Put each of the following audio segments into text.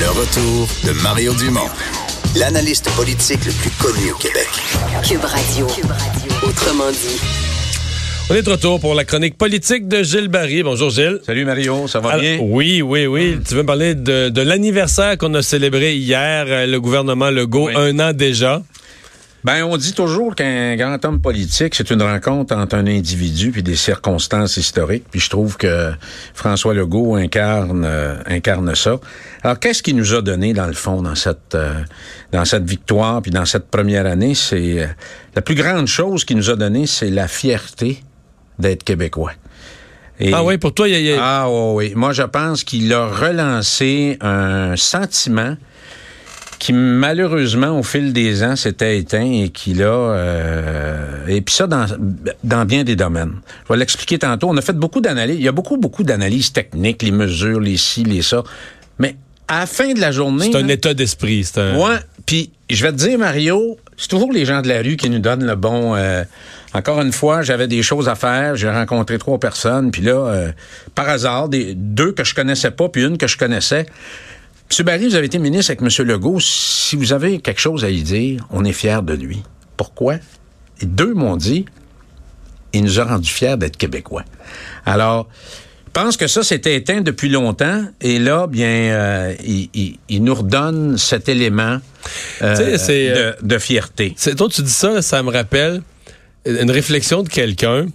Le retour de Mario Dumont, l'analyste politique le plus connu au Québec. Cube Radio. Autrement dit. On est de retour pour la chronique politique de Gilles Barry. Bonjour Gilles. Salut Mario, ça va Alors, bien? Oui, oui, oui. Tu veux me parler de, de l'anniversaire qu'on a célébré hier, euh, le gouvernement Legault, Oui. un an déjà. Ben, on dit toujours qu'un grand homme politique, c'est une rencontre entre un individu puis des circonstances historiques. Puis je trouve que François Legault incarne euh, incarne ça. Alors, qu'est-ce qu'il nous a donné dans le fond dans cette euh, dans cette victoire puis dans cette première année? C'est euh, la plus grande chose qu'il nous a donné, c'est la fierté d'être québécois. Et- Ah oui, pour toi, il y a... il y a- Ah oui, oui. Moi, je pense qu'il a relancé un sentiment qui, malheureusement, au fil des ans, s'était éteint et qui, là... euh, et puis ça, dans, dans bien des domaines. Je vais l'expliquer tantôt. On a fait beaucoup d'analyses. Il y a beaucoup, beaucoup d'analyses techniques, les mesures, les ci, les ça. Mais à la fin de la journée... c'est un là, état d'esprit. C'est un... Ouais, puis je vais te dire, Mario, c'est toujours les gens de la rue qui nous donnent le bon. euh, encore une fois, j'avais des choses à faire, j'ai rencontré trois personnes, puis là, euh, par hasard, des, deux que je connaissais pas, puis une que je connaissais. M. Barry, vous avez été ministre avec M. Legault. Si vous avez quelque chose à y dire, on est fiers de lui. Pourquoi? Et deux m'ont dit, il nous a rendu fiers d'être Québécois. Alors, je pense que ça s'était éteint depuis longtemps et là, bien, euh, il, il- il nous redonne cet élément euh, euh, de, de fierté. C'est toi, tu dis ça, ça me rappelle une réflexion de quelqu'un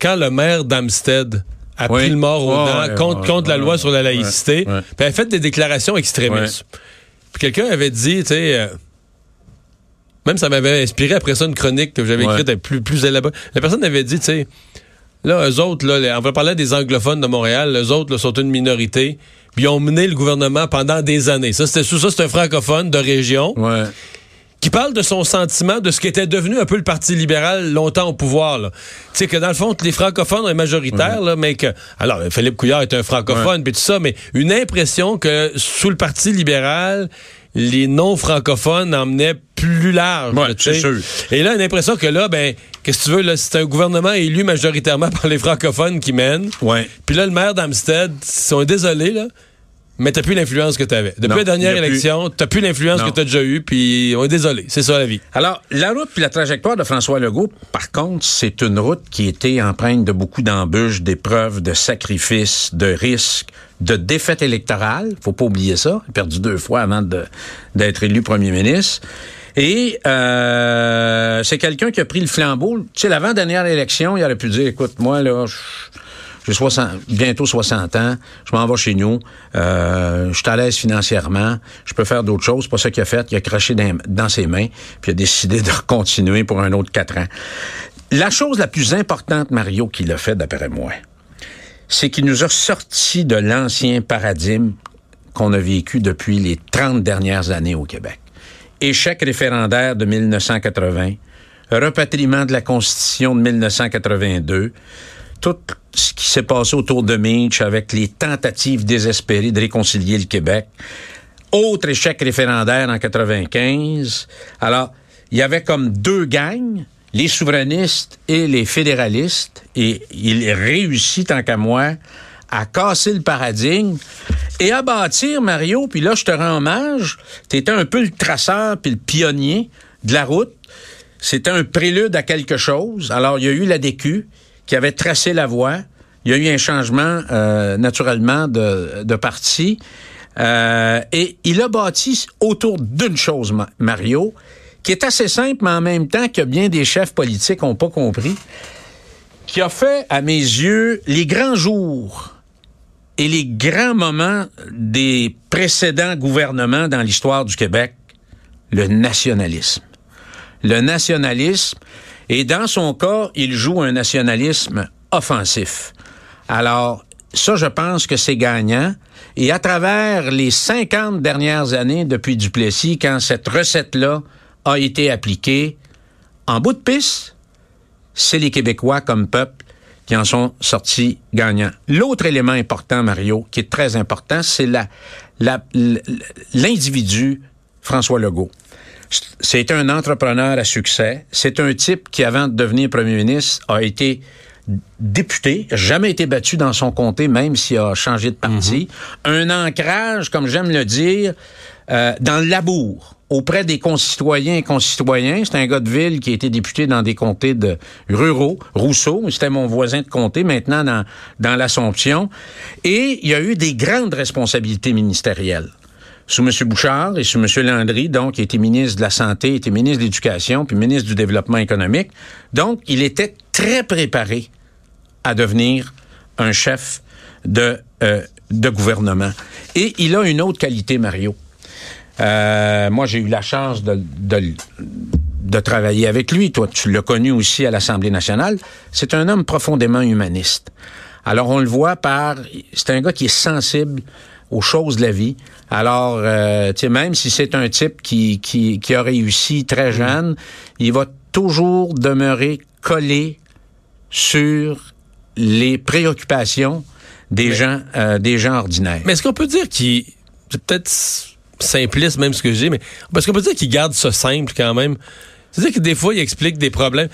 quand le maire d'Amstead a pris le mort aux dents contre, contre la loi sur la laïcité, puis elle a fait des déclarations extrémistes. Puis quelqu'un avait dit, tu sais, euh, même ça m'avait inspiré après ça une chronique que j'avais écrite plus, plus élaborée. La personne avait dit, tu sais, là, eux autres, là, on va parler des anglophones de Montréal, eux autres là, sont une minorité, puis ils ont mené le gouvernement pendant des années. Ça, c'était ça, c'est un francophone de région Ouais. Qui parle de son sentiment de ce qui était devenu un peu le Parti libéral longtemps au pouvoir. Tu sais que dans le fond, les francophones sont majoritaires, là, mais que... Alors, Philippe Couillard est un francophone, puis tout ça, mais une impression que sous le Parti libéral, les non-francophones emmenaient plus large. Ouais, c'est sûr. Et là, une impression que là, ben, qu'est-ce que tu veux, là, c'est un gouvernement élu majoritairement par les francophones qui mène. Ouais. Puis là, le maire d'Amstead, ils sont désolés, là, mais t'as plus l'influence que t'avais. Depuis Non, la dernière plus. élection, t'as plus l'influence que t'as déjà eue, puis on est désolé. C'est ça la vie. Alors, la route puis la trajectoire de François Legault, par contre, c'est une route qui était empreinte de beaucoup d'embûches, d'épreuves, de sacrifices, de risques, de défaites électorales. Faut pas oublier ça. Il a perdu deux fois avant d'être élu premier ministre. Et euh, c'est quelqu'un qui a pris le flambeau. Tu sais, l'avant-dernière élection, il aurait pu dire, écoute, moi, là, je- j'ai 60, bientôt 60 ans, je m'en vais chez nous, euh, je suis à l'aise financièrement, je peux faire d'autres choses. Pas ça qu'il a fait. Il a craché dans, ses mains, puis il a décidé de continuer pour un autre quatre ans. La chose la plus importante, Mario, qu'il a fait, d'après moi, c'est qu'il nous a sorti de l'ancien paradigme qu'on a vécu depuis les 30 dernières années au Québec. Échec référendaire de 1980, repatriement de la Constitution de 1982, tout ce qui s'est passé autour de Minch avec les tentatives désespérées de réconcilier le Québec. Autre échec référendaire en 95. Alors, il y avait comme deux gangs, les souverainistes et les fédéralistes, et il réussit, tant qu'à moi, à casser le paradigme et à bâtir, Mario, puis là, je te rends hommage, tu étais un peu le traceur puis le pionnier de la route. C'était un prélude à quelque chose. Alors, il y a eu la DQ qui avait tracé la voie. Il y a eu un changement, euh, naturellement, de, de parti. Euh, et il a bâti autour d'une chose, Ma- Mario, qui est assez simple, mais en même temps que bien des chefs politiques n'ont pas compris, qui a fait, à mes yeux, les grands jours et les grands moments des précédents gouvernements dans l'histoire du Québec, le nationalisme. Le nationalisme, et dans son cas, il joue un nationalisme offensif. Alors, ça, je pense que c'est gagnant. Et à travers les 50 dernières années depuis Duplessis, quand cette recette-là a été appliquée, en bout de piste, c'est les Québécois comme peuple qui en sont sortis gagnants. L'autre élément important, Mario, qui est très important, c'est la, l'individu François Legault. C'est un entrepreneur à succès. C'est un type qui, avant de devenir premier ministre, a été député, jamais été battu dans son comté, même s'il a changé de parti. Un ancrage, comme j'aime le dire, euh, dans le labour auprès des concitoyens et concitoyens. C'est un gars de ville qui a été député dans des comtés de ruraux. Rousseau, c'était mon voisin de comté, maintenant dans, dans l'Assomption. Et il y a eu des grandes responsabilités ministérielles sous M. Bouchard et sous M. Landry, donc, qui était ministre de la Santé, était ministre de l'Éducation, puis ministre du Développement économique. Donc, il était très préparé à devenir un chef de, euh, gouvernement. Et il a une autre qualité, Mario. Euh, moi, j'ai eu la chance de, de, de, travailler avec lui. Toi, tu l'as connu aussi à l'Assemblée nationale. C'est un homme profondément humaniste. Alors, on le voit par... C'est un gars qui est sensible aux choses de la vie. Alors, euh, tu sais, même si c'est un type qui, qui, qui a réussi très jeune, il va toujours demeurer collé sur les préoccupations des gens euh, des gens ordinaires. Mais est-ce qu'on peut dire qu'il c'est peut-être simpliste même ce que j'ai mais parce qu'on peut dire qu'il garde ça simple quand même. C'est-à-dire que des fois, il explique des problèmes.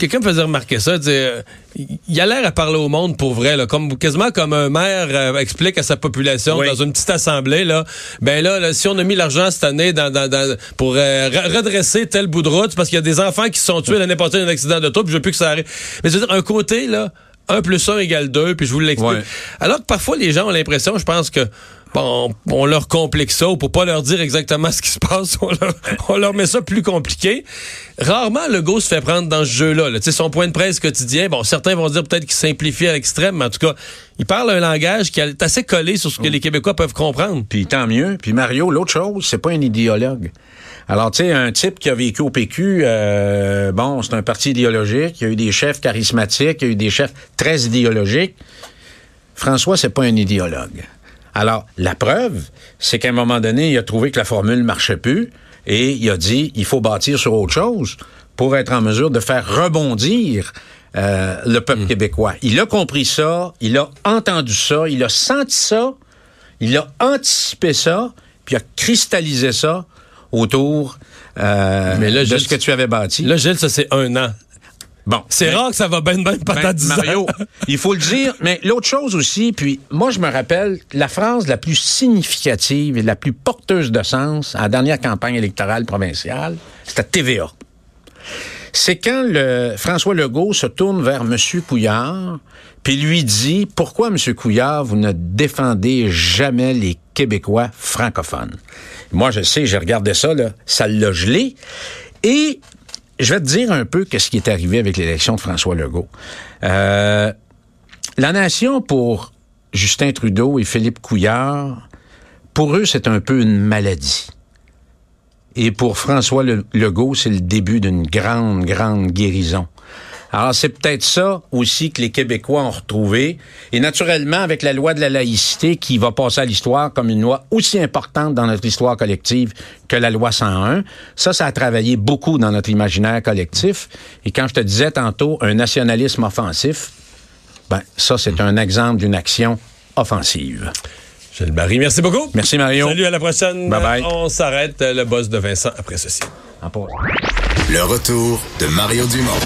Quelqu'un me faisait remarquer ça. Dire, il a l'air à parler au monde pour vrai, là, comme quasiment comme un maire euh, explique à sa population dans une petite assemblée. Là, ben là, là si on a mis l'argent cette année dans, dans, dans pour euh, redresser tel bout de route, parce qu'il y a des enfants qui se sont tués l'année passée dans un accident d'auto, puis je veux plus que ça arrive. Mais c'est-à-dire un côté là, 1 plus 1 égale 2, puis je vous l'explique. Alors que parfois les gens ont l'impression, je pense que bon, on leur complique ça, ou pour pas leur dire exactement ce qui se passe, on leur, met ça plus compliqué. Rarement, le go se fait prendre dans ce jeu-là. Là. Son point de presse quotidien, bon, certains vont dire peut-être qu'il simplifie à l'extrême, mais en tout cas, il parle un langage qui est assez collé sur ce que les Québécois peuvent comprendre. Puis tant mieux. Puis Mario, l'autre chose, c'est pas un idéologue. Alors, tu sais, un type qui a vécu au PQ, euh, bon, c'est un parti idéologique, il y a eu des chefs charismatiques, il y a eu des chefs très idéologiques. François, c'est pas un idéologue. Alors, la preuve, c'est qu'à un moment donné, il a trouvé que la formule marchait plus et il a dit, il faut bâtir sur autre chose pour être en mesure de faire rebondir euh, le peuple mm. québécois. Il a compris ça, il a entendu ça, il a senti ça, il a anticipé ça, puis il a cristallisé ça autour euh, de ce que tu avais bâti. Là, Gilles, ça c'est un an. Bon, c'est rare que ça va ben ben patate ben, Mario, il faut le dire, mais l'autre chose aussi, puis moi je me rappelle la phrase la plus significative et la plus porteuse de sens à la dernière campagne électorale provinciale, c'était TVA. C'est quand le François Legault se tourne vers M. Couillard, puis lui dit pourquoi M. Couillard vous ne défendez jamais les Québécois francophones. Moi je sais, j'ai regardé ça là, ça l'a gelé et je vais te dire un peu qu'est-ce qui est arrivé avec l'élection de François Legault. Euh, la nation, pour Justin Trudeau et Philippe Couillard, pour eux, c'est un peu une maladie. Et pour François Legault, c'est le début d'une grande, grande guérison. Alors, c'est peut-être ça aussi que les Québécois ont retrouvé. Et naturellement, avec la loi de la laïcité qui va passer à l'histoire comme une loi aussi importante dans notre histoire collective que la loi 101, ça, ça a travaillé beaucoup dans notre imaginaire collectif. Et quand je te disais tantôt un nationalisme offensif, ben, ça, c'est un exemple d'une action offensive. Gilles Marie, merci beaucoup. Merci Mario. Salut, à la prochaine. Bye bye. On s'arrête. Le boss de Vincent après ceci. Le retour de Mario Dumont.